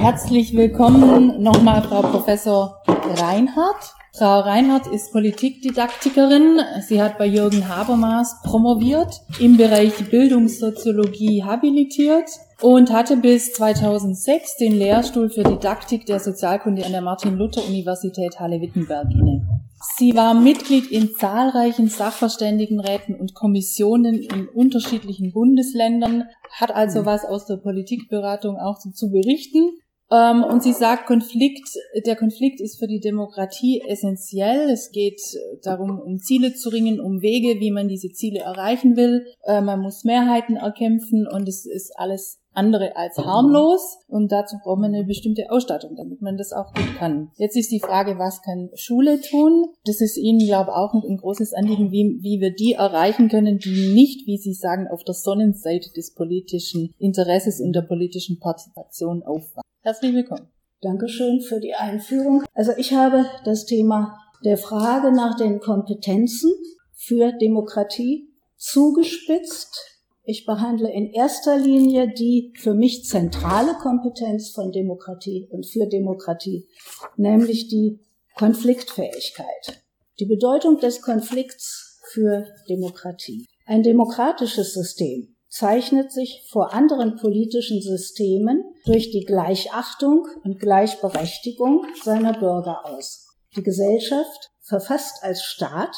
Herzlich willkommen nochmal Frau Professor Reinhardt. Frau Reinhardt ist Politikdidaktikerin. Sie hat bei Jürgen Habermas promoviert, im Bereich Bildungssoziologie habilitiert und hatte bis 2006 den Lehrstuhl für Didaktik der Sozialkunde an der Martin-Luther-Universität Halle-Wittenberg inne. Sie war Mitglied in zahlreichen Sachverständigenräten und Kommissionen in unterschiedlichen Bundesländern, hat also was aus der Politikberatung auch zu berichten und sie sagt, Konflikt, der Konflikt ist für die Demokratie essentiell. Es geht darum, um Ziele zu ringen, um Wege, wie man diese Ziele erreichen will. Äh, man muss Mehrheiten erkämpfen und es ist alles andere als harmlos und dazu braucht man eine bestimmte Ausstattung, damit man das auch gut kann. Jetzt ist die Frage, was kann Schule tun? Das ist Ihnen, glaube ich, auch ein großes Anliegen, wie, wie wir die erreichen können, die nicht, wie Sie sagen, auf der Sonnenseite des politischen Interesses und der politischen Partizipation aufwachen. Herzlich willkommen. Dankeschön für die Einführung. Also ich habe das Thema der Frage nach den Kompetenzen für Demokratie zugespitzt. Ich behandle in erster Linie die für mich zentrale Kompetenz von Demokratie und für Demokratie, nämlich die Konfliktfähigkeit. Die Bedeutung des Konflikts für Demokratie. Ein demokratisches System zeichnet sich vor anderen politischen Systemen durch die Gleichachtung und Gleichberechtigung seiner Bürger aus. Die Gesellschaft, verfasst als Staat,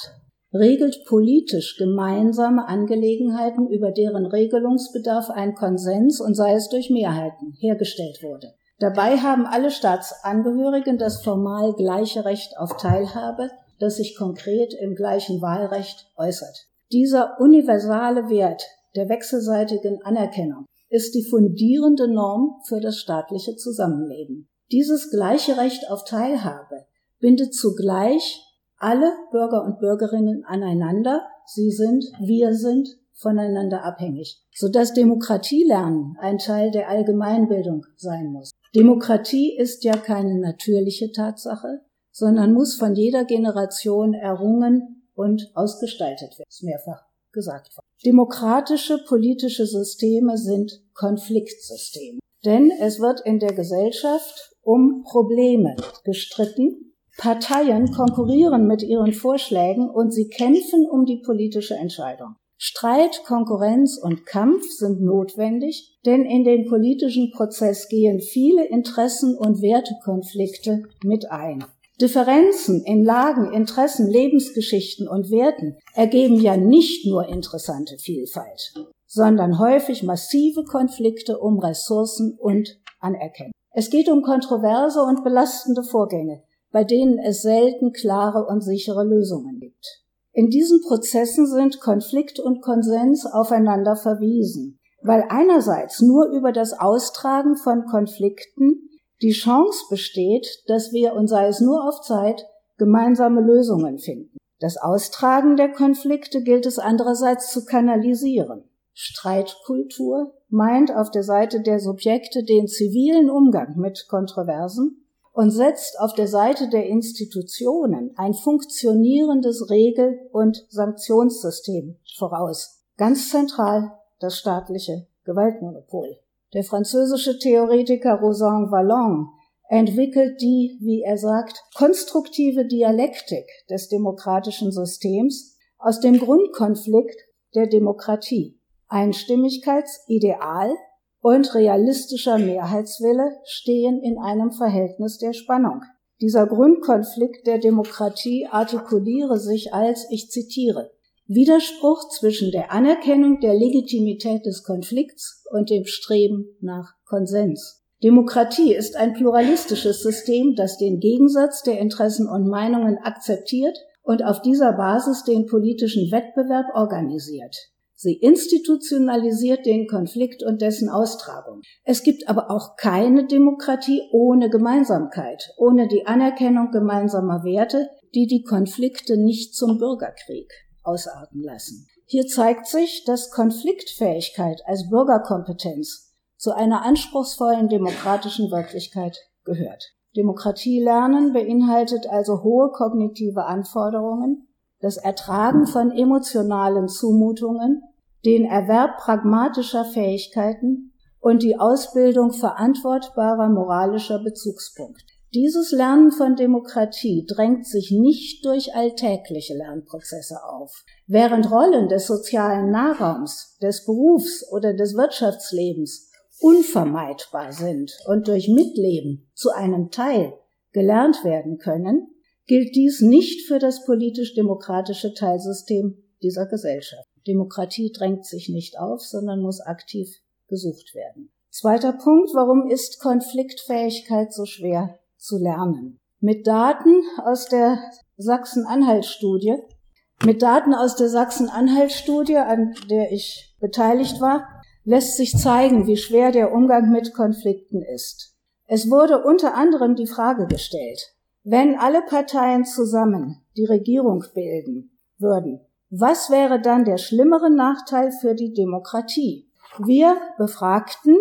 regelt politisch gemeinsame Angelegenheiten, über deren Regelungsbedarf ein Konsens und sei es durch Mehrheiten hergestellt wurde. Dabei haben alle Staatsangehörigen das formal gleiche Recht auf Teilhabe, das sich konkret im gleichen Wahlrecht äußert. Dieser universale Wert der wechselseitigen Anerkennung ist die fundierende Norm für das staatliche Zusammenleben. Dieses gleiche Recht auf Teilhabe bindet zugleich alle Bürger und Bürgerinnen aneinander. Sie sind, wir sind voneinander abhängig, sodass Demokratielernen ein Teil der Allgemeinbildung sein muss. Demokratie ist ja keine natürliche Tatsache, sondern muss von jeder Generation errungen und ausgestaltet werden. Ist mehrfach gesagt worden. Demokratische politische Systeme sind Konfliktsysteme. Denn es wird in der Gesellschaft um Probleme gestritten. Parteien konkurrieren mit ihren Vorschlägen und sie kämpfen um die politische Entscheidung. Streit, Konkurrenz und Kampf sind notwendig, denn in den politischen Prozess gehen viele Interessen und Wertekonflikte mit ein. Differenzen in Lagen, Interessen, Lebensgeschichten und Werten ergeben ja nicht nur interessante Vielfalt, sondern häufig massive Konflikte um Ressourcen und Anerkennung. Es geht um kontroverse und belastende Vorgänge, bei denen es selten klare und sichere Lösungen gibt. In diesen Prozessen sind Konflikt und Konsens aufeinander verwiesen, weil einerseits nur über das Austragen von Konflikten die Chance besteht, dass wir, und sei es nur auf Zeit, gemeinsame Lösungen finden. Das Austragen der Konflikte gilt es andererseits zu kanalisieren. Streitkultur meint auf der Seite der Subjekte den zivilen Umgang mit Kontroversen und setzt auf der Seite der Institutionen ein funktionierendes Regel- und Sanktionssystem voraus. Ganz zentral das staatliche Gewaltmonopol. Der französische Theoretiker Rosan Vallon entwickelt die, wie er sagt, konstruktive Dialektik des demokratischen Systems aus dem Grundkonflikt der Demokratie. Einstimmigkeitsideal und realistischer Mehrheitswille stehen in einem Verhältnis der Spannung. Dieser Grundkonflikt der Demokratie artikuliere sich als, ich zitiere, Widerspruch zwischen der Anerkennung der Legitimität des Konflikts und dem Streben nach Konsens. Demokratie ist ein pluralistisches System, das den Gegensatz der Interessen und Meinungen akzeptiert und auf dieser Basis den politischen Wettbewerb organisiert. Sie institutionalisiert den Konflikt und dessen Austragung. Es gibt aber auch keine Demokratie ohne Gemeinsamkeit, ohne die Anerkennung gemeinsamer Werte, die die Konflikte nicht zum Bürgerkrieg ausarten lassen. Hier zeigt sich, dass Konfliktfähigkeit als Bürgerkompetenz zu einer anspruchsvollen demokratischen Wirklichkeit gehört. Demokratielernen beinhaltet also hohe kognitive Anforderungen, das Ertragen von emotionalen Zumutungen, den Erwerb pragmatischer Fähigkeiten und die Ausbildung verantwortbarer moralischer Bezugspunkte. Dieses Lernen von Demokratie drängt sich nicht durch alltägliche Lernprozesse auf. Während Rollen des sozialen Nahraums, des Berufs oder des Wirtschaftslebens unvermeidbar sind und durch Mitleben zu einem Teil gelernt werden können, gilt dies nicht für das politisch-demokratische Teilsystem dieser Gesellschaft. Demokratie drängt sich nicht auf, sondern muss aktiv gesucht werden. Zweiter Punkt, warum ist Konfliktfähigkeit so schwer zu lernen. Mit Daten aus der Sachsen-Anhalt-Studie, mit Daten aus der Sachsen-Anhalt-Studie, an der ich beteiligt war, lässt sich zeigen, wie schwer der Umgang mit Konflikten ist. Es wurde unter anderem die Frage gestellt, wenn alle Parteien zusammen die Regierung bilden würden, was wäre dann der schlimmere Nachteil für die Demokratie? Wir befragten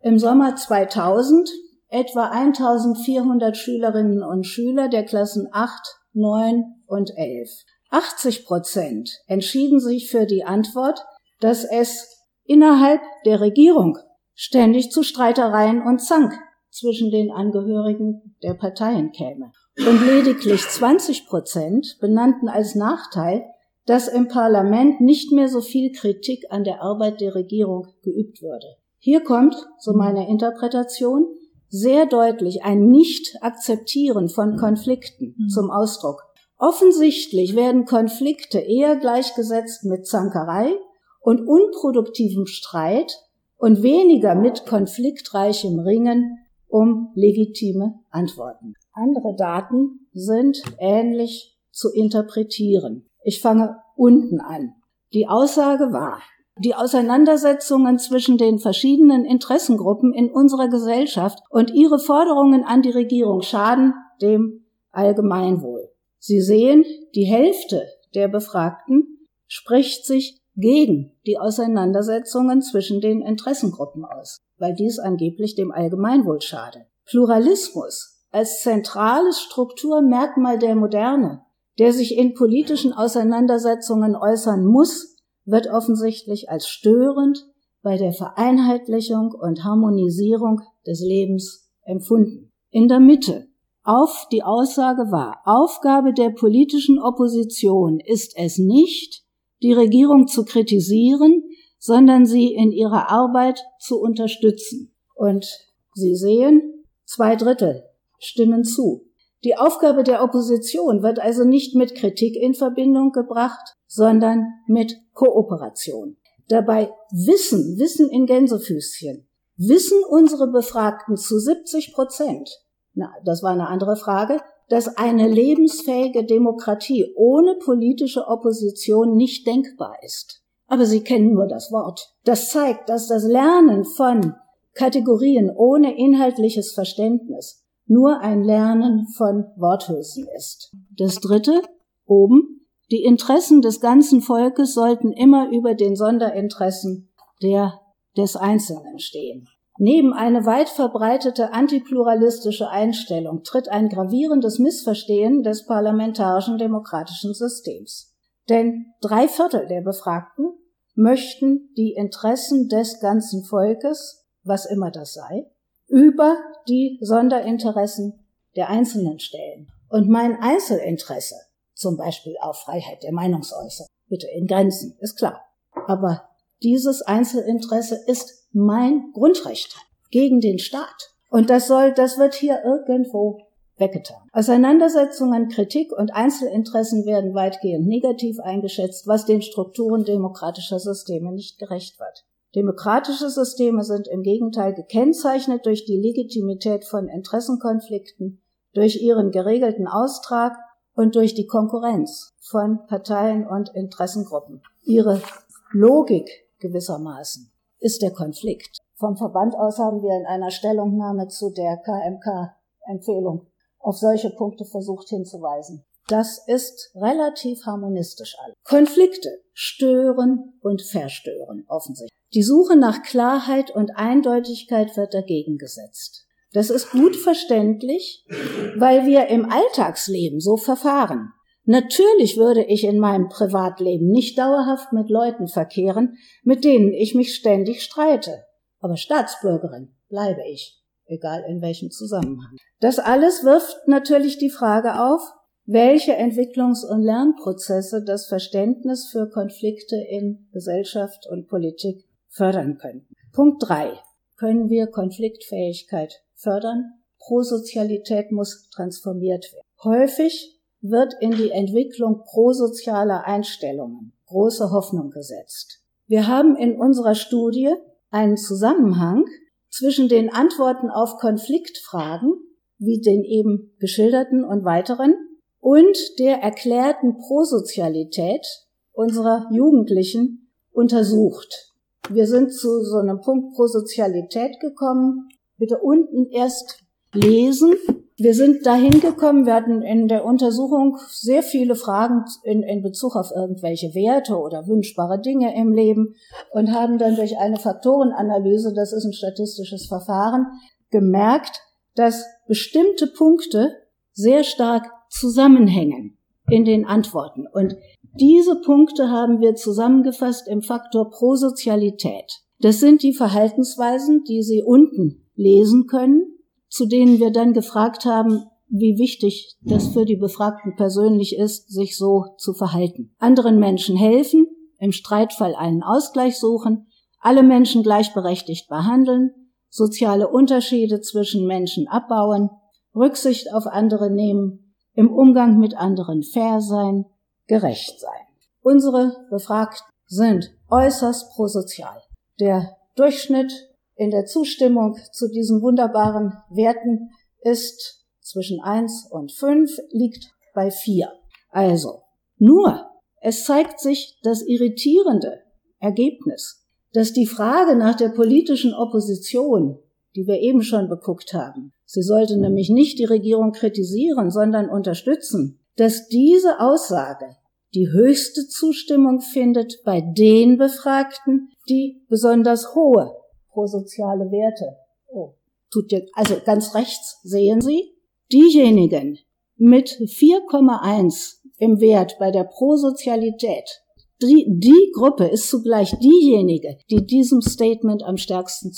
im Sommer 2000 etwa 1400 Schülerinnen und Schüler der Klassen 8, 9 und 11. 80 Prozent entschieden sich für die Antwort, dass es innerhalb der Regierung ständig zu Streitereien und Zank zwischen den Angehörigen der Parteien käme. Und lediglich 20 Prozent benannten als Nachteil, dass im Parlament nicht mehr so viel Kritik an der Arbeit der Regierung geübt würde. Hier kommt, so meine Interpretation, sehr deutlich ein Nicht-Akzeptieren von Konflikten mhm. zum Ausdruck. Offensichtlich werden Konflikte eher gleichgesetzt mit Zankerei und unproduktivem Streit und weniger mit konfliktreichem Ringen um legitime Antworten. Andere Daten sind ähnlich zu interpretieren. Ich fange unten an. Die Aussage war, die Auseinandersetzungen zwischen den verschiedenen Interessengruppen in unserer Gesellschaft und ihre Forderungen an die Regierung schaden dem Allgemeinwohl. Sie sehen, die Hälfte der Befragten spricht sich gegen die Auseinandersetzungen zwischen den Interessengruppen aus, weil dies angeblich dem Allgemeinwohl schade. Pluralismus als zentrales Strukturmerkmal der Moderne, der sich in politischen Auseinandersetzungen äußern muss, wird offensichtlich als störend bei der Vereinheitlichung und Harmonisierung des Lebens empfunden. In der Mitte auf die Aussage war, Aufgabe der politischen Opposition ist es nicht, die Regierung zu kritisieren, sondern sie in ihrer Arbeit zu unterstützen. Und Sie sehen, zwei Drittel stimmen zu. Die Aufgabe der Opposition wird also nicht mit Kritik in Verbindung gebracht, sondern mit Kooperation. Dabei wissen, wissen in Gänsefüßchen, wissen unsere Befragten zu 70 Prozent, na, das war eine andere Frage, dass eine lebensfähige Demokratie ohne politische Opposition nicht denkbar ist. Aber sie kennen nur das Wort. Das zeigt, dass das Lernen von Kategorien ohne inhaltliches Verständnis nur ein Lernen von Worthülsen ist. Das dritte, oben, die Interessen des ganzen Volkes sollten immer über den Sonderinteressen der, des Einzelnen stehen. Neben eine weit verbreitete antipluralistische Einstellung tritt ein gravierendes Missverstehen des parlamentarischen demokratischen Systems. Denn drei Viertel der Befragten möchten die Interessen des ganzen Volkes, was immer das sei, über die Sonderinteressen der Einzelnen stellen. Und mein Einzelinteresse, zum Beispiel auf Freiheit der Meinungsäußerung, bitte in Grenzen, ist klar. Aber dieses Einzelinteresse ist mein Grundrecht gegen den Staat. Und das soll, das wird hier irgendwo weggetan. Auseinandersetzungen, Kritik und Einzelinteressen werden weitgehend negativ eingeschätzt, was den Strukturen demokratischer Systeme nicht gerecht wird. Demokratische Systeme sind im Gegenteil gekennzeichnet durch die Legitimität von Interessenkonflikten, durch ihren geregelten Austrag und durch die Konkurrenz von Parteien und Interessengruppen. Ihre Logik gewissermaßen ist der Konflikt. Vom Verband aus haben wir in einer Stellungnahme zu der KMK-Empfehlung auf solche Punkte versucht hinzuweisen. Das ist relativ harmonistisch alles. Konflikte stören und verstören offensichtlich. Die Suche nach Klarheit und Eindeutigkeit wird dagegen gesetzt. Das ist gut verständlich, weil wir im Alltagsleben so verfahren. Natürlich würde ich in meinem Privatleben nicht dauerhaft mit Leuten verkehren, mit denen ich mich ständig streite. aber Staatsbürgerin bleibe ich, egal in welchem Zusammenhang. Das alles wirft natürlich die Frage auf, welche Entwicklungs- und Lernprozesse das Verständnis für Konflikte in Gesellschaft und Politik fördern können. Punkt drei: Können wir Konfliktfähigkeit fördern? Prosozialität muss transformiert werden. Häufig wird in die Entwicklung prosozialer Einstellungen große Hoffnung gesetzt. Wir haben in unserer Studie einen Zusammenhang zwischen den Antworten auf Konfliktfragen, wie den eben geschilderten und weiteren, und der erklärten Prosozialität unserer Jugendlichen untersucht. Wir sind zu so einem Punkt Prosozialität gekommen. Bitte unten erst lesen. Wir sind dahin gekommen, wir hatten in der Untersuchung sehr viele Fragen in, in Bezug auf irgendwelche Werte oder wünschbare Dinge im Leben und haben dann durch eine Faktorenanalyse, das ist ein statistisches Verfahren, gemerkt, dass bestimmte Punkte sehr stark zusammenhängen in den Antworten. Und diese Punkte haben wir zusammengefasst im Faktor Prosozialität. Das sind die Verhaltensweisen, die Sie unten lesen können, zu denen wir dann gefragt haben, wie wichtig das für die Befragten persönlich ist, sich so zu verhalten. Anderen Menschen helfen, im Streitfall einen Ausgleich suchen, alle Menschen gleichberechtigt behandeln, soziale Unterschiede zwischen Menschen abbauen, Rücksicht auf andere nehmen, im Umgang mit anderen fair sein, gerecht sein. Unsere Befragten sind äußerst prosozial. Der Durchschnitt in der Zustimmung zu diesen wunderbaren Werten ist zwischen eins und fünf, liegt bei vier. Also, nur, es zeigt sich das irritierende Ergebnis, dass die Frage nach der politischen Opposition, die wir eben schon beguckt haben, Sie sollte nämlich nicht die Regierung kritisieren, sondern unterstützen, dass diese Aussage die höchste Zustimmung findet bei den Befragten, die besonders hohe prosoziale Werte. Oh, tut jetzt, also ganz rechts sehen Sie, diejenigen mit 4,1 im Wert bei der Prosozialität, die, die Gruppe ist zugleich diejenige, die diesem Statement am stärksten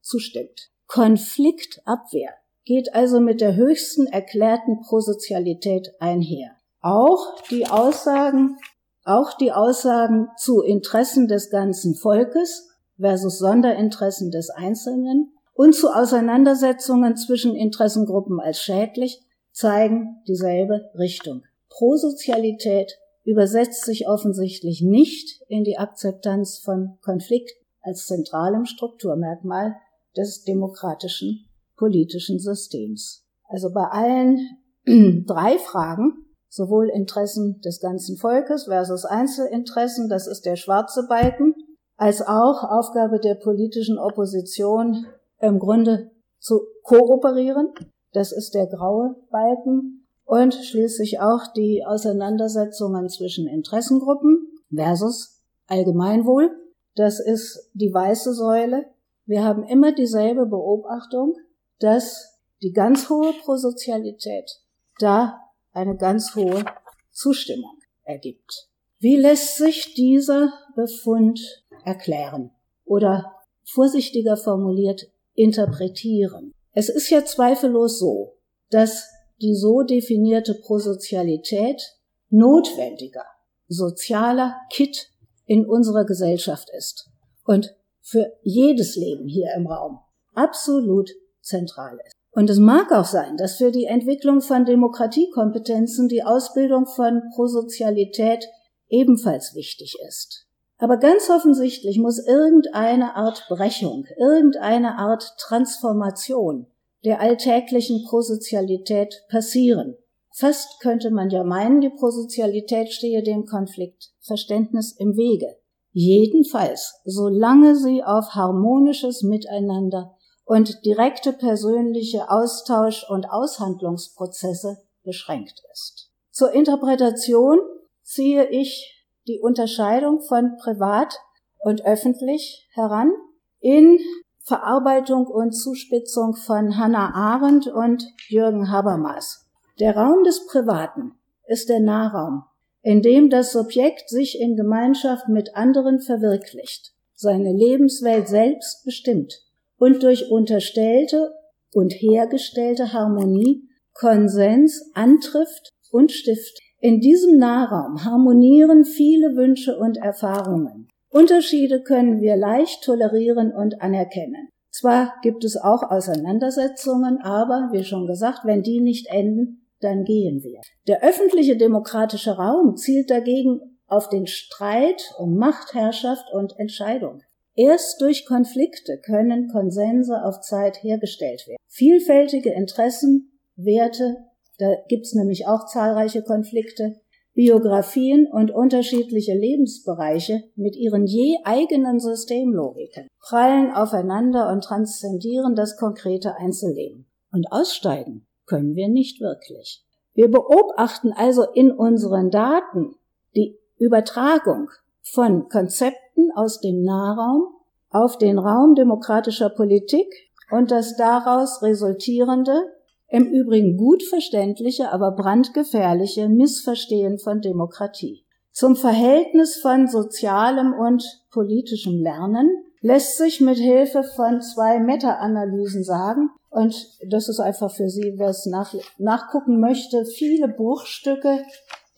zustimmt. Konfliktabwehr geht also mit der höchsten erklärten Prosozialität einher. Auch die Aussagen, auch die Aussagen zu Interessen des ganzen Volkes versus Sonderinteressen des Einzelnen und zu Auseinandersetzungen zwischen Interessengruppen als schädlich zeigen dieselbe Richtung. Prosozialität übersetzt sich offensichtlich nicht in die Akzeptanz von Konflikt als zentralem Strukturmerkmal des demokratischen politischen Systems. Also bei allen drei Fragen, sowohl Interessen des ganzen Volkes versus Einzelinteressen, das ist der schwarze Balken, als auch Aufgabe der politischen Opposition im Grunde zu kooperieren, das ist der graue Balken, und schließlich auch die Auseinandersetzungen zwischen Interessengruppen versus Allgemeinwohl, das ist die weiße Säule. Wir haben immer dieselbe Beobachtung, dass die ganz hohe Prosozialität da eine ganz hohe Zustimmung ergibt. Wie lässt sich dieser Befund erklären oder vorsichtiger formuliert interpretieren? Es ist ja zweifellos so, dass die so definierte Prosozialität notwendiger sozialer Kit in unserer Gesellschaft ist und für jedes Leben hier im Raum absolut zentral ist. Und es mag auch sein, dass für die Entwicklung von Demokratiekompetenzen die Ausbildung von Prosozialität ebenfalls wichtig ist. Aber ganz offensichtlich muss irgendeine Art Brechung, irgendeine Art Transformation der alltäglichen Prosozialität passieren. Fast könnte man ja meinen, die Prosozialität stehe dem Konfliktverständnis im Wege. Jedenfalls, solange sie auf harmonisches Miteinander und direkte persönliche Austausch- und Aushandlungsprozesse beschränkt ist. Zur Interpretation ziehe ich die Unterscheidung von privat und öffentlich heran in Verarbeitung und Zuspitzung von Hannah Arendt und Jürgen Habermas. Der Raum des Privaten ist der Nahraum, in dem das Subjekt sich in Gemeinschaft mit anderen verwirklicht, seine Lebenswelt selbst bestimmt und durch unterstellte und hergestellte Harmonie Konsens antrifft und stiftet. In diesem Nahraum harmonieren viele Wünsche und Erfahrungen. Unterschiede können wir leicht tolerieren und anerkennen. Zwar gibt es auch Auseinandersetzungen, aber, wie schon gesagt, wenn die nicht enden, dann gehen wir. Der öffentliche demokratische Raum zielt dagegen auf den Streit um Machtherrschaft und Entscheidung. Erst durch Konflikte können Konsense auf Zeit hergestellt werden. Vielfältige Interessen, Werte, da gibt's nämlich auch zahlreiche Konflikte, Biografien und unterschiedliche Lebensbereiche mit ihren je eigenen Systemlogiken prallen aufeinander und transzendieren das konkrete Einzelleben. Und aussteigen können wir nicht wirklich. Wir beobachten also in unseren Daten die Übertragung von Konzepten aus dem Nahraum auf den Raum demokratischer Politik und das daraus resultierende im Übrigen gut verständliche, aber brandgefährliche Missverstehen von Demokratie. Zum Verhältnis von sozialem und politischem Lernen lässt sich mit Hilfe von zwei Meta-Analysen sagen, und das ist einfach für Sie, wer es nach, nachgucken möchte, viele Bruchstücke,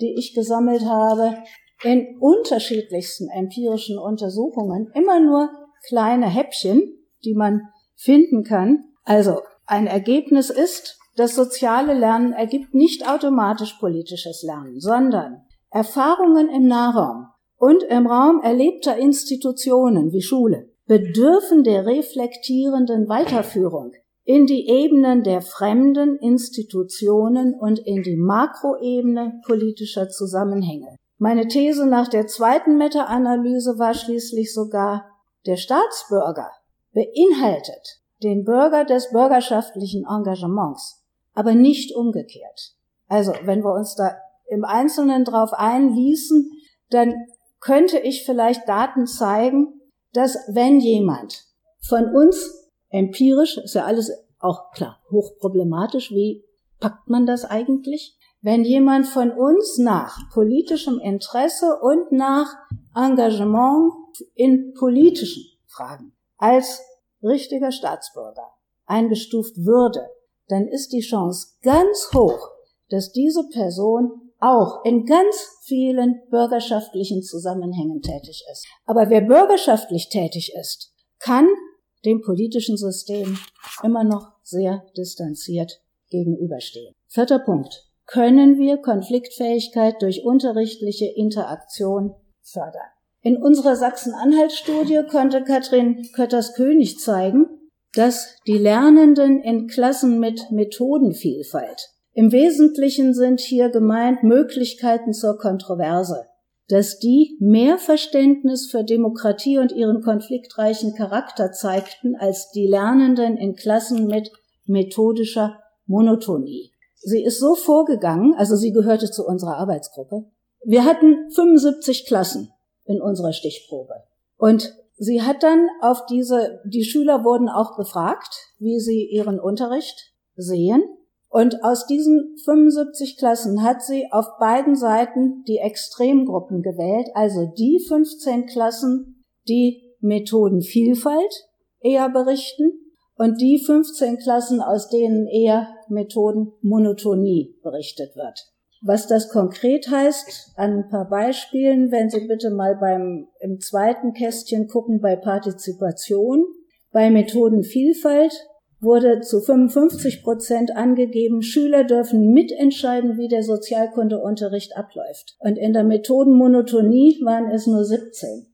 die ich gesammelt habe, in unterschiedlichsten empirischen Untersuchungen, immer nur kleine Häppchen, die man finden kann. Also ein Ergebnis ist, das soziale Lernen ergibt nicht automatisch politisches Lernen, sondern Erfahrungen im Nahraum und im Raum erlebter Institutionen wie Schule bedürfen der reflektierenden Weiterführung in die Ebenen der fremden Institutionen und in die Makroebene politischer Zusammenhänge. Meine These nach der zweiten Meta-Analyse war schließlich sogar, der Staatsbürger beinhaltet den Bürger des bürgerschaftlichen Engagements aber nicht umgekehrt. Also, wenn wir uns da im Einzelnen drauf einließen, dann könnte ich vielleicht Daten zeigen, dass wenn jemand von uns empirisch, ist ja alles auch klar, hochproblematisch, wie packt man das eigentlich? Wenn jemand von uns nach politischem Interesse und nach Engagement in politischen Fragen als richtiger Staatsbürger eingestuft würde, dann ist die Chance ganz hoch, dass diese Person auch in ganz vielen bürgerschaftlichen Zusammenhängen tätig ist. Aber wer bürgerschaftlich tätig ist, kann dem politischen System immer noch sehr distanziert gegenüberstehen. Vierter Punkt. Können wir Konfliktfähigkeit durch unterrichtliche Interaktion fördern? In unserer Sachsen-Anhalt-Studie konnte Katrin Kötters-König zeigen, dass die Lernenden in Klassen mit Methodenvielfalt im Wesentlichen sind hier gemeint Möglichkeiten zur Kontroverse, dass die mehr Verständnis für Demokratie und ihren konfliktreichen Charakter zeigten als die Lernenden in Klassen mit methodischer Monotonie. Sie ist so vorgegangen, also sie gehörte zu unserer Arbeitsgruppe. Wir hatten 75 Klassen in unserer Stichprobe. Und Sie hat dann auf diese, die Schüler wurden auch befragt, wie sie ihren Unterricht sehen. Und aus diesen 75 Klassen hat sie auf beiden Seiten die Extremgruppen gewählt, also die 15 Klassen, die Methodenvielfalt eher berichten und die 15 Klassen, aus denen eher Methodenmonotonie berichtet wird. Was das konkret heißt, an ein paar Beispielen, wenn Sie bitte mal beim, im zweiten Kästchen gucken bei Partizipation. Bei Methodenvielfalt wurde zu 55 Prozent angegeben, Schüler dürfen mitentscheiden, wie der Sozialkundeunterricht abläuft. Und in der Methodenmonotonie waren es nur 17.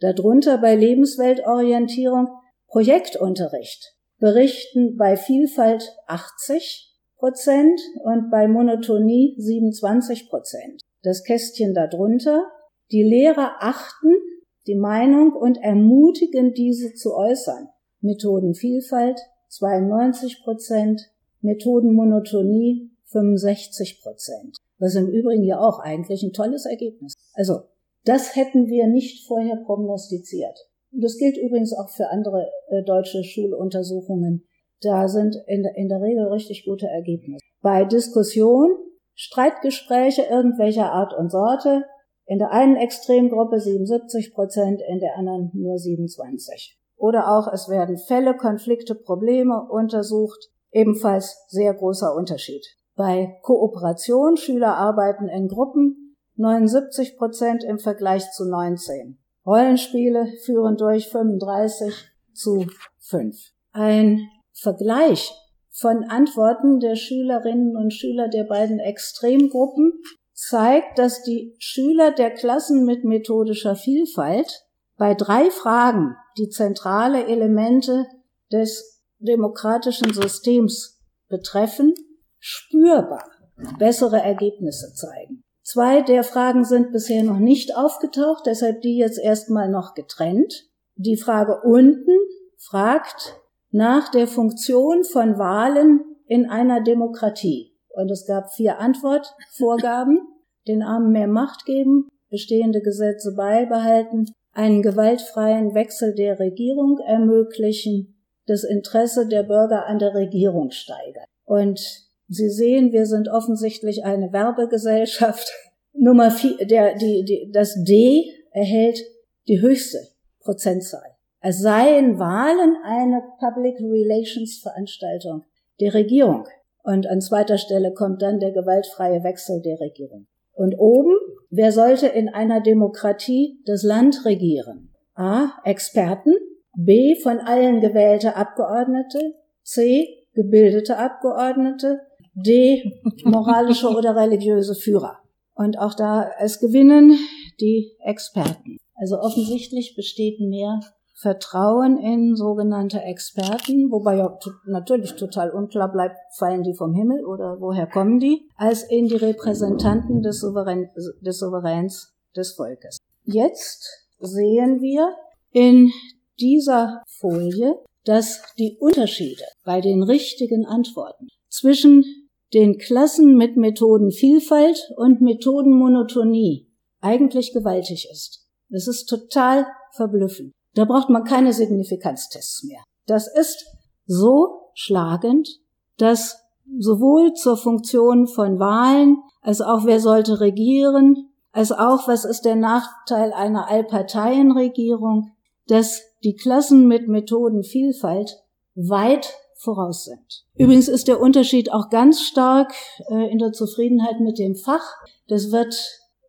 Darunter bei Lebensweltorientierung Projektunterricht berichten bei Vielfalt 80, Prozent und bei Monotonie 27 Prozent. Das Kästchen darunter. Die Lehrer achten die Meinung und ermutigen diese zu äußern. Methodenvielfalt 92 Prozent, Methodenmonotonie 65 Prozent. Was im Übrigen ja auch eigentlich ein tolles Ergebnis. Also, das hätten wir nicht vorher prognostiziert. Das gilt übrigens auch für andere äh, deutsche Schuluntersuchungen da sind in, in der Regel richtig gute Ergebnisse. Bei Diskussion, Streitgespräche irgendwelcher Art und Sorte, in der einen Extremgruppe 77 Prozent, in der anderen nur 27. oder auch es werden Fälle, Konflikte, Probleme untersucht. Ebenfalls sehr großer Unterschied. Bei Kooperation, Schüler arbeiten in Gruppen, 79 Prozent im Vergleich zu 19. Rollenspiele führen durch 35 zu 5. Ein Vergleich von Antworten der Schülerinnen und Schüler der beiden Extremgruppen zeigt, dass die Schüler der Klassen mit methodischer Vielfalt bei drei Fragen, die zentrale Elemente des demokratischen Systems betreffen, spürbar bessere Ergebnisse zeigen. Zwei der Fragen sind bisher noch nicht aufgetaucht, deshalb die jetzt erstmal noch getrennt. Die Frage unten fragt nach der Funktion von Wahlen in einer Demokratie. Und es gab vier Antwortvorgaben. Den Armen mehr Macht geben, bestehende Gesetze beibehalten, einen gewaltfreien Wechsel der Regierung ermöglichen, das Interesse der Bürger an der Regierung steigern. Und Sie sehen, wir sind offensichtlich eine Werbegesellschaft. Nummer vier, der, die, die, das D erhält die höchste Prozentzahl. Es seien Wahlen eine Public Relations Veranstaltung der Regierung. Und an zweiter Stelle kommt dann der gewaltfreie Wechsel der Regierung. Und oben, wer sollte in einer Demokratie das Land regieren? A. Experten. B. Von allen gewählte Abgeordnete. C. Gebildete Abgeordnete. D. Moralische oder religiöse Führer. Und auch da, es gewinnen die Experten. Also offensichtlich besteht mehr Vertrauen in sogenannte Experten, wobei ja natürlich total unklar bleibt, fallen die vom Himmel oder woher kommen die, als in die Repräsentanten des, Souverän, des Souveräns des Volkes. Jetzt sehen wir in dieser Folie, dass die Unterschiede bei den richtigen Antworten zwischen den Klassen mit Methodenvielfalt und Methodenmonotonie eigentlich gewaltig ist. Das ist total verblüffend. Da braucht man keine Signifikanztests mehr. Das ist so schlagend, dass sowohl zur Funktion von Wahlen, als auch wer sollte regieren, als auch was ist der Nachteil einer Allparteienregierung, dass die Klassen mit Methodenvielfalt weit voraus sind. Übrigens ist der Unterschied auch ganz stark äh, in der Zufriedenheit mit dem Fach. Das wird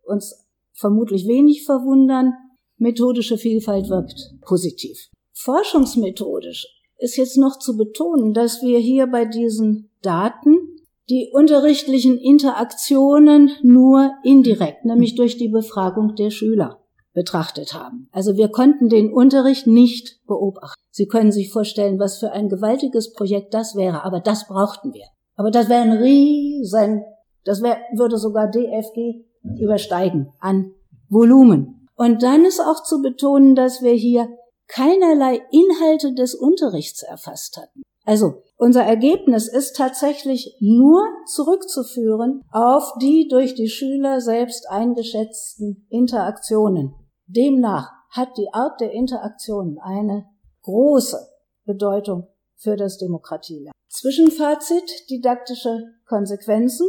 uns vermutlich wenig verwundern. Methodische Vielfalt wirkt positiv. Forschungsmethodisch ist jetzt noch zu betonen, dass wir hier bei diesen Daten die unterrichtlichen Interaktionen nur indirekt, nämlich durch die Befragung der Schüler betrachtet haben. Also wir konnten den Unterricht nicht beobachten. Sie können sich vorstellen, was für ein gewaltiges Projekt das wäre, aber das brauchten wir. Aber das wäre ein riesen, das wär, würde sogar DFG übersteigen an Volumen. Und dann ist auch zu betonen, dass wir hier keinerlei Inhalte des Unterrichts erfasst hatten. Also unser Ergebnis ist tatsächlich nur zurückzuführen auf die durch die Schüler selbst eingeschätzten Interaktionen. Demnach hat die Art der Interaktionen eine große Bedeutung für das Demokratielernen. Zwischenfazit, didaktische Konsequenzen.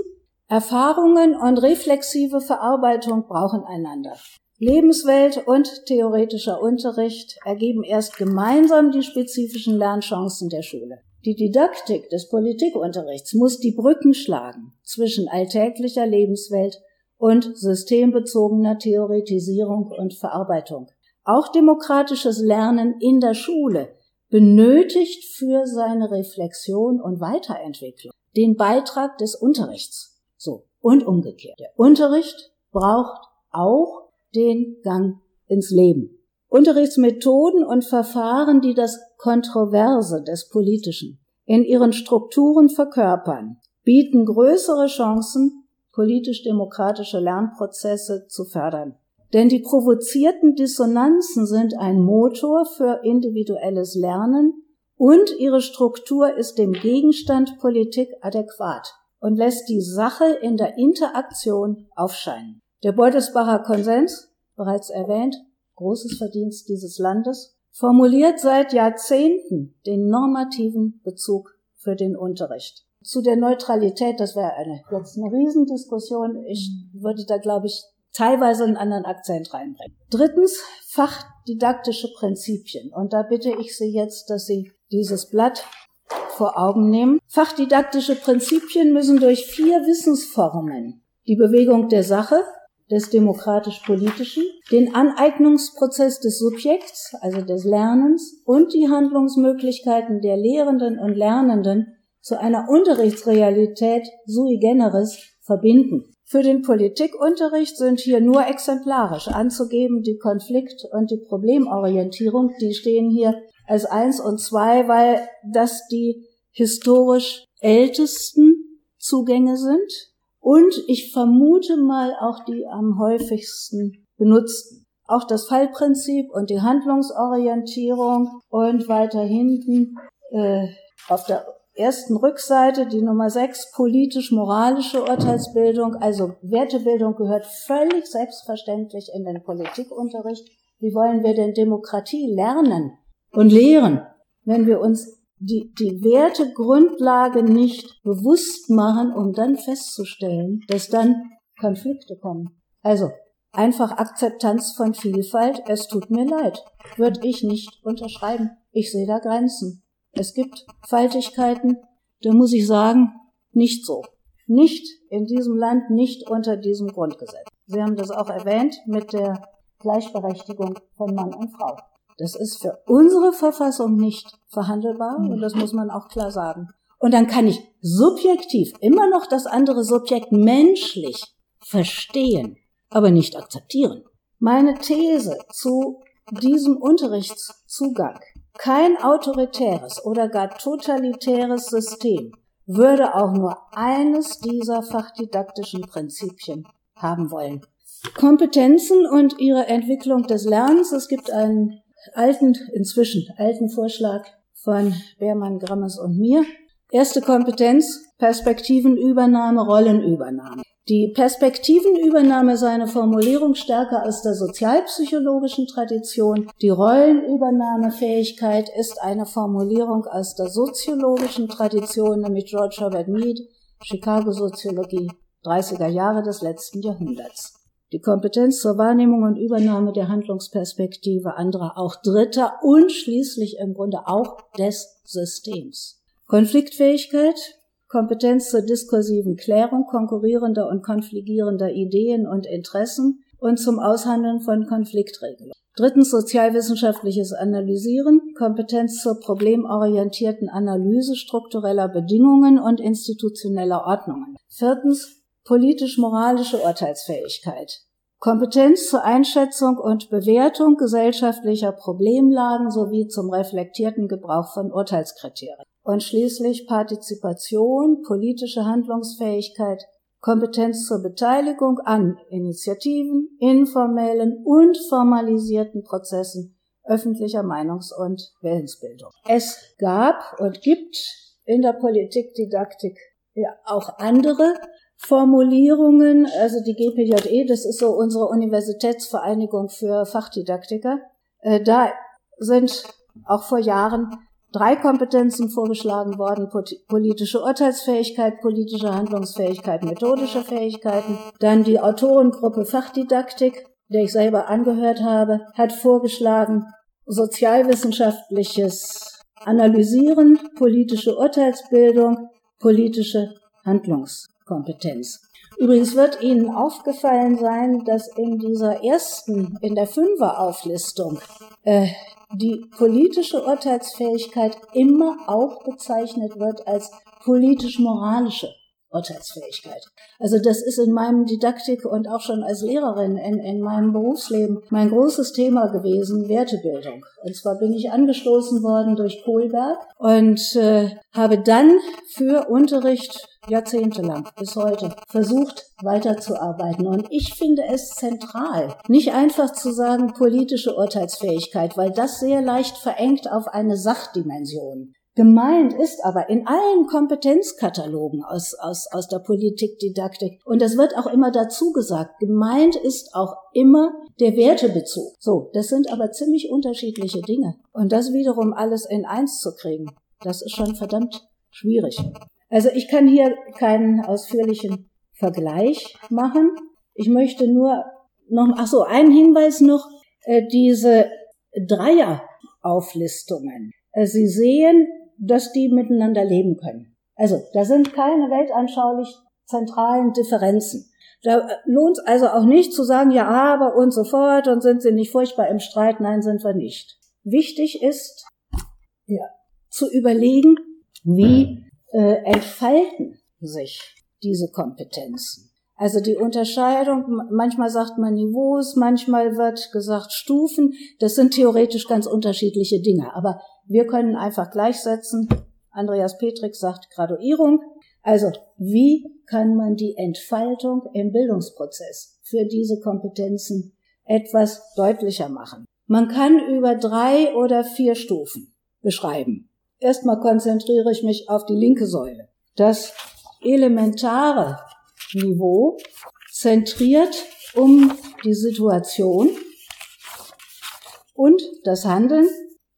Erfahrungen und reflexive Verarbeitung brauchen einander. Lebenswelt und theoretischer Unterricht ergeben erst gemeinsam die spezifischen Lernchancen der Schule. Die Didaktik des Politikunterrichts muss die Brücken schlagen zwischen alltäglicher Lebenswelt und systembezogener Theoretisierung und Verarbeitung. Auch demokratisches Lernen in der Schule benötigt für seine Reflexion und Weiterentwicklung den Beitrag des Unterrichts. So. Und umgekehrt. Der Unterricht braucht auch den Gang ins Leben. Unterrichtsmethoden und Verfahren, die das Kontroverse des Politischen in ihren Strukturen verkörpern, bieten größere Chancen, politisch-demokratische Lernprozesse zu fördern. Denn die provozierten Dissonanzen sind ein Motor für individuelles Lernen und ihre Struktur ist dem Gegenstand Politik adäquat und lässt die Sache in der Interaktion aufscheinen. Der Beutelsbacher Konsens, bereits erwähnt, großes Verdienst dieses Landes, formuliert seit Jahrzehnten den normativen Bezug für den Unterricht. Zu der Neutralität, das wäre eine, jetzt eine Riesendiskussion. Ich würde da, glaube ich, teilweise einen anderen Akzent reinbringen. Drittens, Fach didaktische Prinzipien. Und da bitte ich Sie jetzt, dass Sie dieses Blatt vor Augen nehmen. Fachdidaktische Prinzipien müssen durch vier Wissensformen die Bewegung der Sache, des demokratisch-politischen, den Aneignungsprozess des Subjekts, also des Lernens, und die Handlungsmöglichkeiten der Lehrenden und Lernenden zu einer Unterrichtsrealität sui generis verbinden. Für den Politikunterricht sind hier nur exemplarisch anzugeben die Konflikt- und die Problemorientierung. Die stehen hier als eins und zwei, weil das die historisch ältesten Zugänge sind und ich vermute mal auch die am häufigsten benutzten. Auch das Fallprinzip und die Handlungsorientierung und weiter hinten äh, auf der ersten Rückseite die Nummer sechs politisch-moralische Urteilsbildung, also Wertebildung gehört völlig selbstverständlich in den Politikunterricht. Wie wollen wir denn Demokratie lernen und lehren, wenn wir uns die, die Wertegrundlage nicht bewusst machen, um dann festzustellen, dass dann Konflikte kommen. Also einfach Akzeptanz von Vielfalt. Es tut mir leid, würde ich nicht unterschreiben. Ich sehe da Grenzen. Es gibt Faltigkeiten, da muss ich sagen, nicht so. Nicht in diesem Land, nicht unter diesem Grundgesetz. Sie haben das auch erwähnt mit der Gleichberechtigung von Mann und Frau. Das ist für unsere Verfassung nicht verhandelbar und das muss man auch klar sagen. Und dann kann ich subjektiv immer noch das andere Subjekt menschlich verstehen, aber nicht akzeptieren. Meine These zu diesem Unterrichtszugang, kein autoritäres oder gar totalitäres System würde auch nur eines dieser fachdidaktischen Prinzipien haben wollen. Kompetenzen und ihre Entwicklung des Lernens. Es gibt einen alten, inzwischen alten Vorschlag von Beermann, Grammes und mir. Erste Kompetenz, Perspektivenübernahme, Rollenübernahme. Die Perspektivenübernahme eine Formulierung stärker aus der sozialpsychologischen Tradition. Die Rollenübernahmefähigkeit ist eine Formulierung aus der soziologischen Tradition, nämlich George Herbert Mead, Chicago-Soziologie, 30er Jahre des letzten Jahrhunderts die Kompetenz zur Wahrnehmung und Übernahme der Handlungsperspektive anderer, auch Dritter und schließlich im Grunde auch des Systems. Konfliktfähigkeit, Kompetenz zur diskursiven Klärung konkurrierender und konfligierender Ideen und Interessen und zum Aushandeln von Konfliktregelungen. Drittens sozialwissenschaftliches Analysieren, Kompetenz zur problemorientierten Analyse struktureller Bedingungen und institutioneller Ordnungen. Viertens politisch-moralische Urteilsfähigkeit, Kompetenz zur Einschätzung und Bewertung gesellschaftlicher Problemlagen sowie zum reflektierten Gebrauch von Urteilskriterien und schließlich Partizipation, politische Handlungsfähigkeit, Kompetenz zur Beteiligung an Initiativen, informellen und formalisierten Prozessen öffentlicher Meinungs- und Willensbildung. Es gab und gibt in der Politikdidaktik ja auch andere Formulierungen, also die GPJE, das ist so unsere Universitätsvereinigung für Fachdidaktiker, äh, da sind auch vor Jahren drei Kompetenzen vorgeschlagen worden, politische Urteilsfähigkeit, politische Handlungsfähigkeit, methodische Fähigkeiten. Dann die Autorengruppe Fachdidaktik, der ich selber angehört habe, hat vorgeschlagen, sozialwissenschaftliches Analysieren, politische Urteilsbildung, politische Handlungs Kompetenz. Übrigens wird Ihnen aufgefallen sein, dass in dieser ersten, in der Fünfer-Auflistung, äh, die politische Urteilsfähigkeit immer auch bezeichnet wird als politisch-moralische Urteilsfähigkeit. Also das ist in meinem Didaktik und auch schon als Lehrerin in, in meinem Berufsleben mein großes Thema gewesen, Wertebildung. Und zwar bin ich angestoßen worden durch Kohlberg und äh, habe dann für Unterricht jahrzehntelang bis heute versucht weiterzuarbeiten. Und ich finde es zentral, nicht einfach zu sagen politische Urteilsfähigkeit, weil das sehr leicht verengt auf eine Sachdimension. Gemeint ist aber in allen Kompetenzkatalogen aus, aus, aus der Politikdidaktik, und das wird auch immer dazu gesagt, gemeint ist auch immer der Wertebezug. So, das sind aber ziemlich unterschiedliche Dinge. Und das wiederum alles in eins zu kriegen, das ist schon verdammt schwierig. Also ich kann hier keinen ausführlichen Vergleich machen. Ich möchte nur noch, ach so, einen Hinweis noch, äh, diese Dreierauflistungen. Äh, Sie sehen, dass die miteinander leben können. Also da sind keine weltanschaulich zentralen Differenzen. Da lohnt es also auch nicht zu sagen, ja, aber und so fort und sind sie nicht furchtbar im Streit. Nein, sind wir nicht. Wichtig ist, ja, zu überlegen, wie äh, entfalten sich diese Kompetenzen. Also die Unterscheidung, manchmal sagt man Niveaus, manchmal wird gesagt Stufen, das sind theoretisch ganz unterschiedliche Dinge, aber wir können einfach gleichsetzen. Andreas Petrik sagt Graduierung. Also wie kann man die Entfaltung im Bildungsprozess für diese Kompetenzen etwas deutlicher machen? Man kann über drei oder vier Stufen beschreiben. Erstmal konzentriere ich mich auf die linke Säule. Das elementare Niveau zentriert um die Situation und das Handeln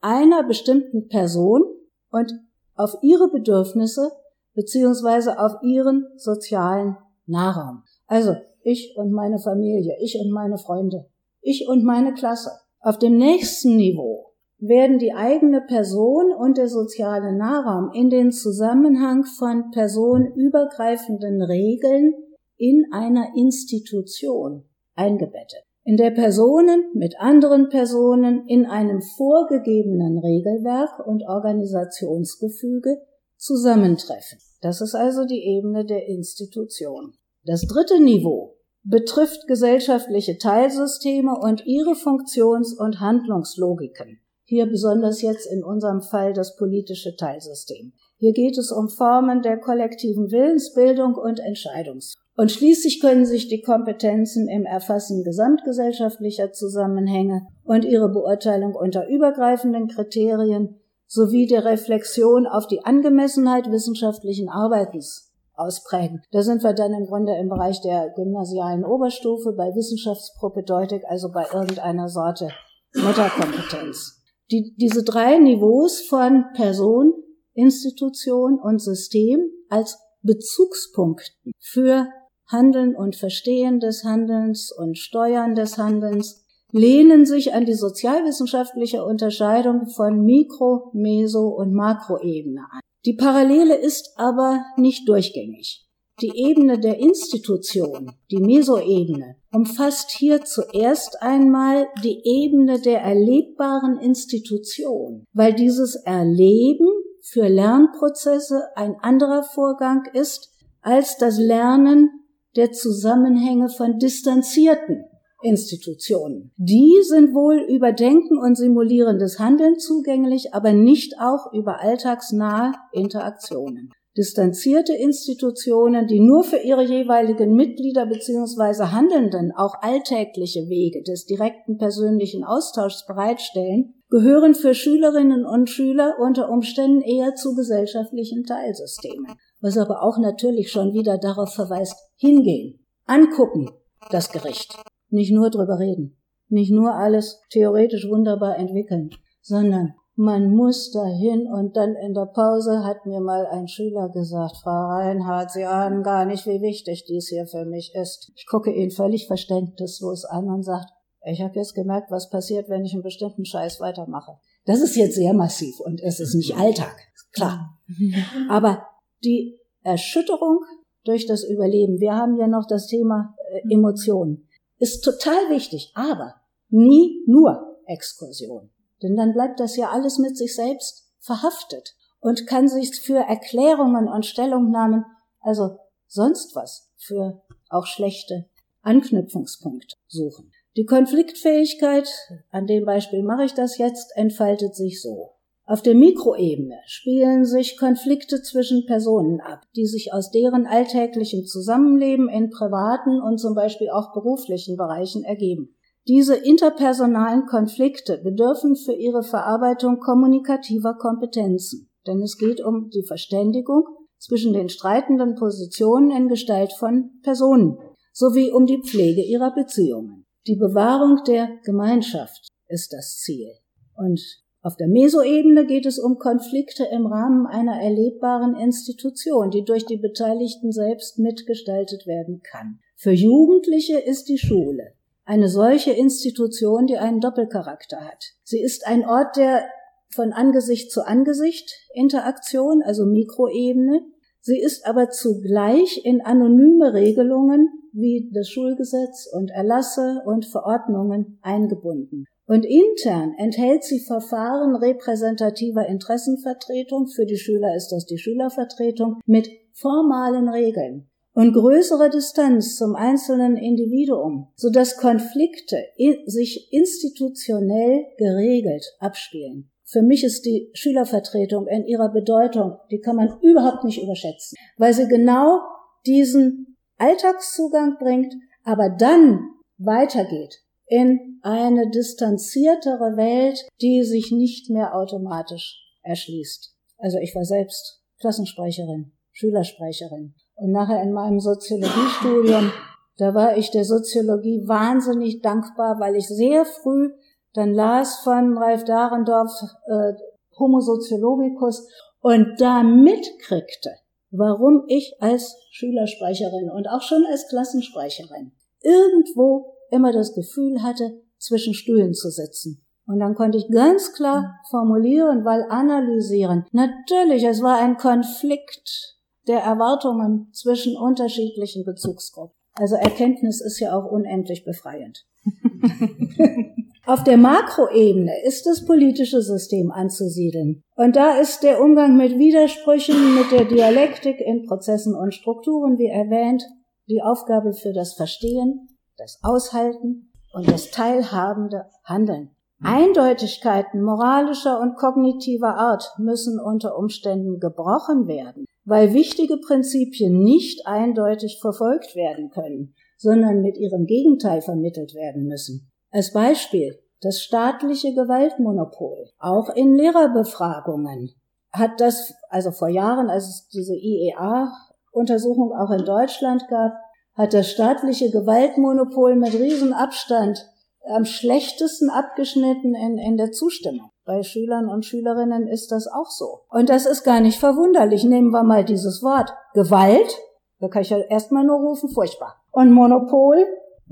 einer bestimmten Person und auf ihre Bedürfnisse beziehungsweise auf ihren sozialen Nahraum. Also ich und meine Familie, ich und meine Freunde, ich und meine Klasse. Auf dem nächsten Niveau werden die eigene Person und der soziale Nahraum in den Zusammenhang von personenübergreifenden Regeln in einer Institution eingebettet, in der Personen mit anderen Personen in einem vorgegebenen Regelwerk und Organisationsgefüge zusammentreffen. Das ist also die Ebene der Institution. Das dritte Niveau betrifft gesellschaftliche Teilsysteme und ihre Funktions- und Handlungslogiken. Hier besonders jetzt in unserem Fall das politische Teilsystem. Hier geht es um Formen der kollektiven Willensbildung und Entscheidungs. Und schließlich können sich die Kompetenzen im Erfassen gesamtgesellschaftlicher Zusammenhänge und ihre Beurteilung unter übergreifenden Kriterien sowie der Reflexion auf die Angemessenheit wissenschaftlichen Arbeitens ausprägen. Da sind wir dann im Grunde im Bereich der gymnasialen Oberstufe bei Wissenschaftspropedeutik, also bei irgendeiner Sorte Mutterkompetenz die, diese drei Niveaus von Person, Institution und System als Bezugspunkten für Handeln und Verstehen des Handelns und Steuern des Handelns lehnen sich an die sozialwissenschaftliche Unterscheidung von Mikro-, Meso- und Makroebene an. Die Parallele ist aber nicht durchgängig. Die Ebene der Institution, die Mesoebene, umfasst hier zuerst einmal die Ebene der erlebbaren Institution, weil dieses Erleben für Lernprozesse ein anderer Vorgang ist als das Lernen der Zusammenhänge von distanzierten Institutionen. Die sind wohl über Denken und simulierendes Handeln zugänglich, aber nicht auch über alltagsnahe Interaktionen distanzierte Institutionen, die nur für ihre jeweiligen Mitglieder bzw. Handelnden auch alltägliche Wege des direkten persönlichen Austauschs bereitstellen, gehören für Schülerinnen und Schüler unter Umständen eher zu gesellschaftlichen Teilsystemen. Was aber auch natürlich schon wieder darauf verweist, hingehen, angucken, das Gericht. Nicht nur drüber reden, nicht nur alles theoretisch wunderbar entwickeln, sondern man muss dahin und dann in der Pause hat mir mal ein Schüler gesagt, Frau Reinhardt, Sie ahnen gar nicht, wie wichtig dies hier für mich ist. Ich gucke ihn völlig verständnislos an und sagt, ich habe jetzt gemerkt, was passiert, wenn ich einen bestimmten Scheiß weitermache. Das ist jetzt sehr massiv und es ist nicht Alltag, klar. Aber die Erschütterung durch das Überleben, wir haben ja noch das Thema äh, Emotionen, ist total wichtig, aber nie nur Exkursion. Denn dann bleibt das ja alles mit sich selbst verhaftet und kann sich für Erklärungen und Stellungnahmen, also sonst was, für auch schlechte Anknüpfungspunkte suchen. Die Konfliktfähigkeit, an dem Beispiel mache ich das jetzt, entfaltet sich so. Auf der Mikroebene spielen sich Konflikte zwischen Personen ab, die sich aus deren alltäglichem Zusammenleben in privaten und zum Beispiel auch beruflichen Bereichen ergeben. Diese interpersonalen Konflikte bedürfen für ihre Verarbeitung kommunikativer Kompetenzen, denn es geht um die Verständigung zwischen den streitenden Positionen in Gestalt von Personen sowie um die Pflege ihrer Beziehungen. Die Bewahrung der Gemeinschaft ist das Ziel. Und auf der Mesoebene geht es um Konflikte im Rahmen einer erlebbaren Institution, die durch die Beteiligten selbst mitgestaltet werden kann. Für Jugendliche ist die Schule eine solche Institution, die einen Doppelcharakter hat. Sie ist ein Ort der von Angesicht zu Angesicht Interaktion, also Mikroebene. Sie ist aber zugleich in anonyme Regelungen wie das Schulgesetz und Erlasse und Verordnungen eingebunden. Und intern enthält sie Verfahren repräsentativer Interessenvertretung, für die Schüler ist das die Schülervertretung, mit formalen Regeln und größere Distanz zum einzelnen Individuum, so dass Konflikte sich institutionell geregelt abspielen. Für mich ist die Schülervertretung in ihrer Bedeutung, die kann man überhaupt nicht überschätzen, weil sie genau diesen Alltagszugang bringt, aber dann weitergeht in eine distanziertere Welt, die sich nicht mehr automatisch erschließt. Also ich war selbst Klassensprecherin, Schülersprecherin und nachher in meinem Soziologiestudium, da war ich der Soziologie wahnsinnig dankbar, weil ich sehr früh dann las von Ralf Dahrendorf äh, Homo Soziologicus und da mitkriegte, warum ich als Schülersprecherin und auch schon als Klassensprecherin irgendwo immer das Gefühl hatte, zwischen Stühlen zu sitzen. Und dann konnte ich ganz klar formulieren, weil analysieren. Natürlich, es war ein Konflikt der Erwartungen zwischen unterschiedlichen Bezugsgruppen. Also Erkenntnis ist ja auch unendlich befreiend. Auf der Makroebene ist das politische System anzusiedeln. Und da ist der Umgang mit Widersprüchen, mit der Dialektik in Prozessen und Strukturen, wie erwähnt, die Aufgabe für das Verstehen, das Aushalten und das teilhabende Handeln. Eindeutigkeiten moralischer und kognitiver Art müssen unter Umständen gebrochen werden, weil wichtige Prinzipien nicht eindeutig verfolgt werden können, sondern mit ihrem Gegenteil vermittelt werden müssen. Als Beispiel das staatliche Gewaltmonopol. Auch in Lehrerbefragungen hat das, also vor Jahren, als es diese IEA-Untersuchung auch in Deutschland gab, hat das staatliche Gewaltmonopol mit Riesenabstand am schlechtesten abgeschnitten in, in der Zustimmung. Bei Schülern und Schülerinnen ist das auch so. Und das ist gar nicht verwunderlich. Nehmen wir mal dieses Wort Gewalt. Da kann ich ja erstmal nur rufen, furchtbar. Und Monopol,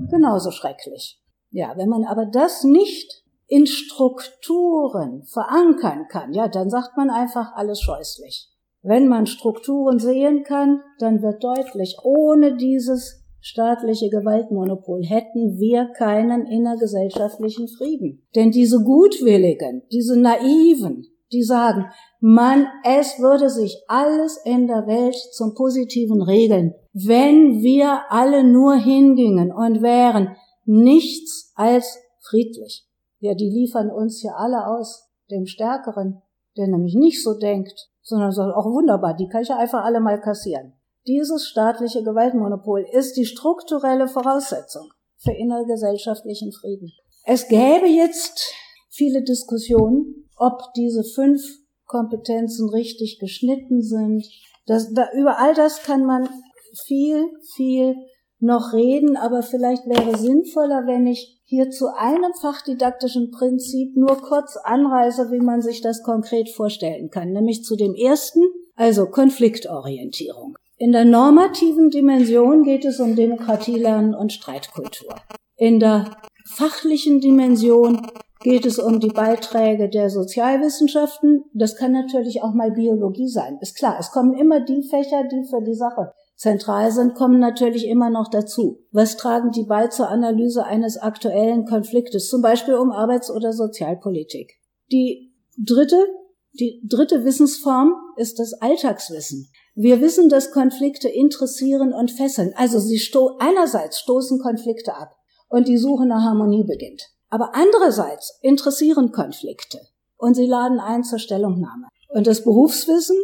genauso schrecklich. Ja, wenn man aber das nicht in Strukturen verankern kann, ja, dann sagt man einfach alles scheußlich. Wenn man Strukturen sehen kann, dann wird deutlich, ohne dieses staatliche Gewaltmonopol hätten wir keinen innergesellschaftlichen Frieden. Denn diese Gutwilligen, diese Naiven, die sagen, man, es würde sich alles in der Welt zum Positiven regeln, wenn wir alle nur hingingen und wären nichts als friedlich. Ja, die liefern uns ja alle aus dem Stärkeren, der nämlich nicht so denkt, sondern sagt, auch wunderbar, die kann ich ja einfach alle mal kassieren. Dieses staatliche Gewaltmonopol ist die strukturelle Voraussetzung für innergesellschaftlichen Frieden. Es gäbe jetzt viele Diskussionen, ob diese fünf Kompetenzen richtig geschnitten sind. Das, da, über all das kann man viel, viel noch reden, aber vielleicht wäre sinnvoller, wenn ich hier zu einem fachdidaktischen Prinzip nur kurz anreise, wie man sich das konkret vorstellen kann, nämlich zu dem ersten, also Konfliktorientierung. In der normativen Dimension geht es um Demokratielernen und Streitkultur. In der fachlichen Dimension geht es um die Beiträge der Sozialwissenschaften. Das kann natürlich auch mal Biologie sein. Ist klar, es kommen immer die Fächer, die für die Sache zentral sind, kommen natürlich immer noch dazu. Was tragen die bei zur Analyse eines aktuellen Konfliktes, zum Beispiel um Arbeits- oder Sozialpolitik? Die dritte, die dritte Wissensform ist das Alltagswissen. Wir wissen, dass Konflikte interessieren und fesseln. Also sie sto einerseits stoßen Konflikte ab und die Suche nach Harmonie beginnt. Aber andererseits interessieren Konflikte und sie laden ein zur Stellungnahme. Und das Berufswissen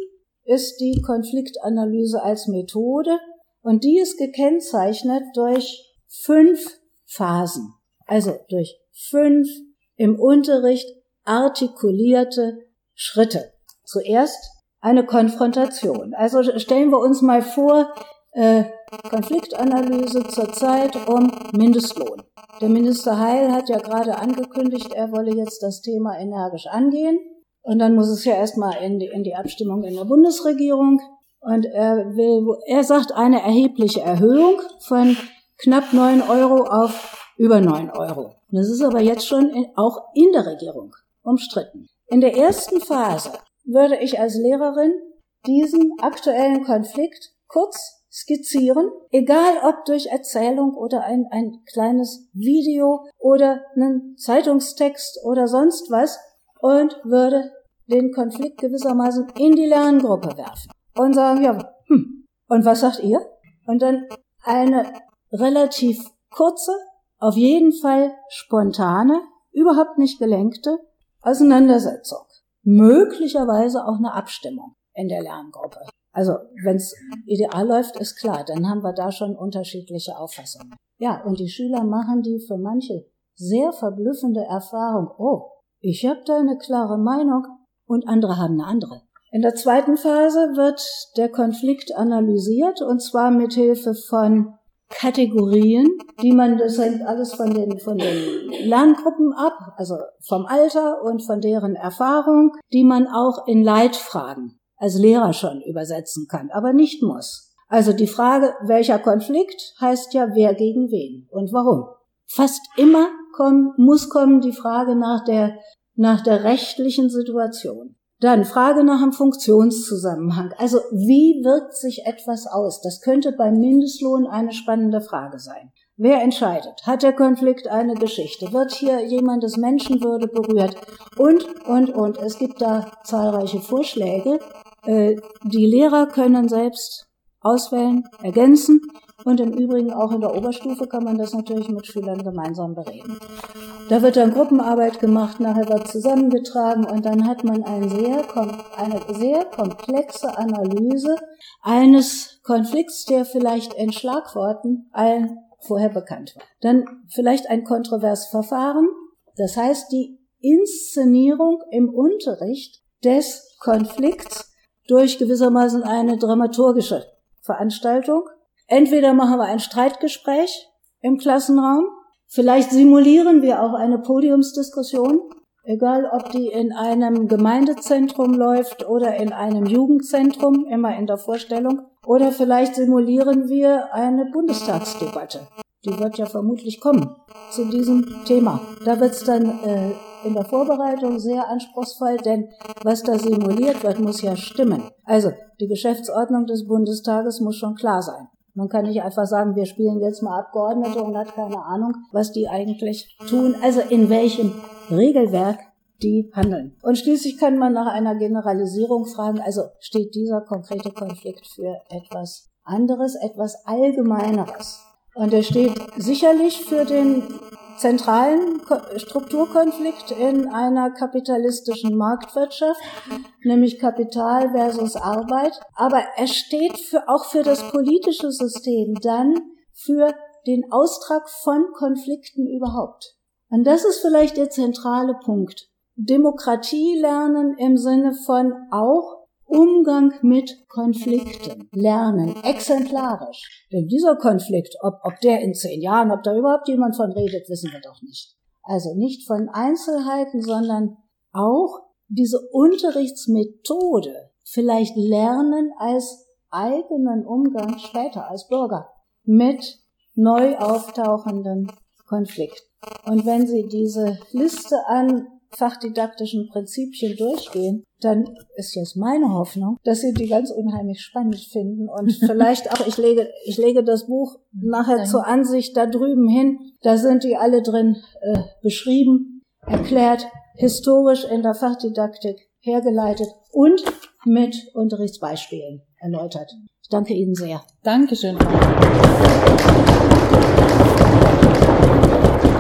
ist die Konfliktanalyse als Methode und die ist gekennzeichnet durch fünf Phasen, also durch fünf im Unterricht artikulierte Schritte. Zuerst eine Konfrontation. Also stellen wir uns mal vor, äh, Konfliktanalyse zurzeit um Mindestlohn. Der Minister Heil hat ja gerade angekündigt, er wolle jetzt das Thema energisch angehen. Und dann muss es ja erstmal in die, in die Abstimmung in der Bundesregierung. Und er will, er sagt eine erhebliche Erhöhung von knapp neun Euro auf über neun Euro. Das ist aber jetzt schon in, auch in der Regierung umstritten. In der ersten Phase würde ich als Lehrerin diesen aktuellen Konflikt kurz skizzieren, egal ob durch Erzählung oder ein, ein kleines Video oder einen Zeitungstext oder sonst was und würde den Konflikt gewissermaßen in die Lerngruppe werfen und sagen, ja, hm, und was sagt ihr? Und dann eine relativ kurze, auf jeden Fall spontane, überhaupt nicht gelenkte Auseinandersetzung. Möglicherweise auch eine Abstimmung in der Lerngruppe. Also wenn es ideal läuft, ist klar, dann haben wir da schon unterschiedliche Auffassungen. Ja, und die Schüler machen die für manche sehr verblüffende Erfahrung. Oh, ich habe da eine klare Meinung und andere haben eine andere. In der zweiten Phase wird der Konflikt analysiert und zwar mit Hilfe von Kategorien, die man, das hängt alles von den, von den Lerngruppen ab, also vom Alter und von deren Erfahrung, die man auch in Leitfragen als Lehrer schon übersetzen kann, aber nicht muss. Also die Frage, welcher Konflikt, heißt ja, wer gegen wen und warum. Fast immer kommen, muss kommen die Frage nach der, nach der rechtlichen Situation. Dann Frage nach dem Funktionszusammenhang. Also wie wirkt sich etwas aus? Das könnte beim Mindestlohn eine spannende Frage sein. Wer entscheidet? Hat der Konflikt eine Geschichte? Wird hier jemandes Menschenwürde berührt? Und, und, und. Es gibt da zahlreiche Vorschläge. Äh, die Lehrer können selbst auswählen, ergänzen. Und im Übrigen auch in der Oberstufe kann man das natürlich mit Schülern gemeinsam bereden. Da wird dann Gruppenarbeit gemacht, nachher wird zusammengetragen und dann hat man ein sehr, eine sehr komplexe Analyse eines Konflikts, der vielleicht in Schlagworten allen vorher bekannt war. Dann vielleicht ein kontrovers Verfahren, das heißt die Inszenierung im Unterricht des Konflikts durch gewissermaßen eine dramaturgische Veranstaltung. Entweder machen wir ein Streitgespräch im Klassenraum, vielleicht simulieren wir auch eine Podiumsdiskussion, egal ob die in einem Gemeindezentrum läuft oder in einem Jugendzentrum, immer in der Vorstellung, oder vielleicht simulieren wir eine Bundestagsdebatte. Die wird ja vermutlich kommen zu diesem Thema. Da wird es dann äh, in der Vorbereitung sehr anspruchsvoll, denn was da simuliert wird, muss ja stimmen. Also die Geschäftsordnung des Bundestages muss schon klar sein. Man kann nicht einfach sagen, wir spielen jetzt mal Abgeordnete und hat keine Ahnung, was die eigentlich tun, also in welchem Regelwerk die handeln. Und schließlich kann man nach einer Generalisierung fragen, also steht dieser konkrete Konflikt für etwas anderes, etwas Allgemeineres. Und er steht sicherlich für den zentralen Strukturkonflikt in einer kapitalistischen Marktwirtschaft, nämlich Kapital versus Arbeit. Aber er steht für, auch für das politische System, dann für den Austrag von Konflikten überhaupt. Und das ist vielleicht der zentrale Punkt. Demokratie lernen im Sinne von auch Umgang mit Konflikten lernen, exemplarisch. Denn dieser Konflikt, ob, ob der in zehn Jahren, ob da überhaupt jemand von redet, wissen wir doch nicht. Also nicht von Einzelheiten, sondern auch diese Unterrichtsmethode vielleicht lernen als eigenen Umgang später als Bürger mit neu auftauchenden Konflikten. Und wenn Sie diese Liste an fachdidaktischen Prinzipien durchgehen, dann ist jetzt meine Hoffnung, dass Sie die ganz unheimlich spannend finden und vielleicht auch, ich lege, ich lege das Buch nachher zur Ansicht da drüben hin, da sind die alle drin äh, beschrieben, erklärt, historisch in der Fachdidaktik hergeleitet und mit Unterrichtsbeispielen erläutert. Ich danke Ihnen sehr. Dankeschön.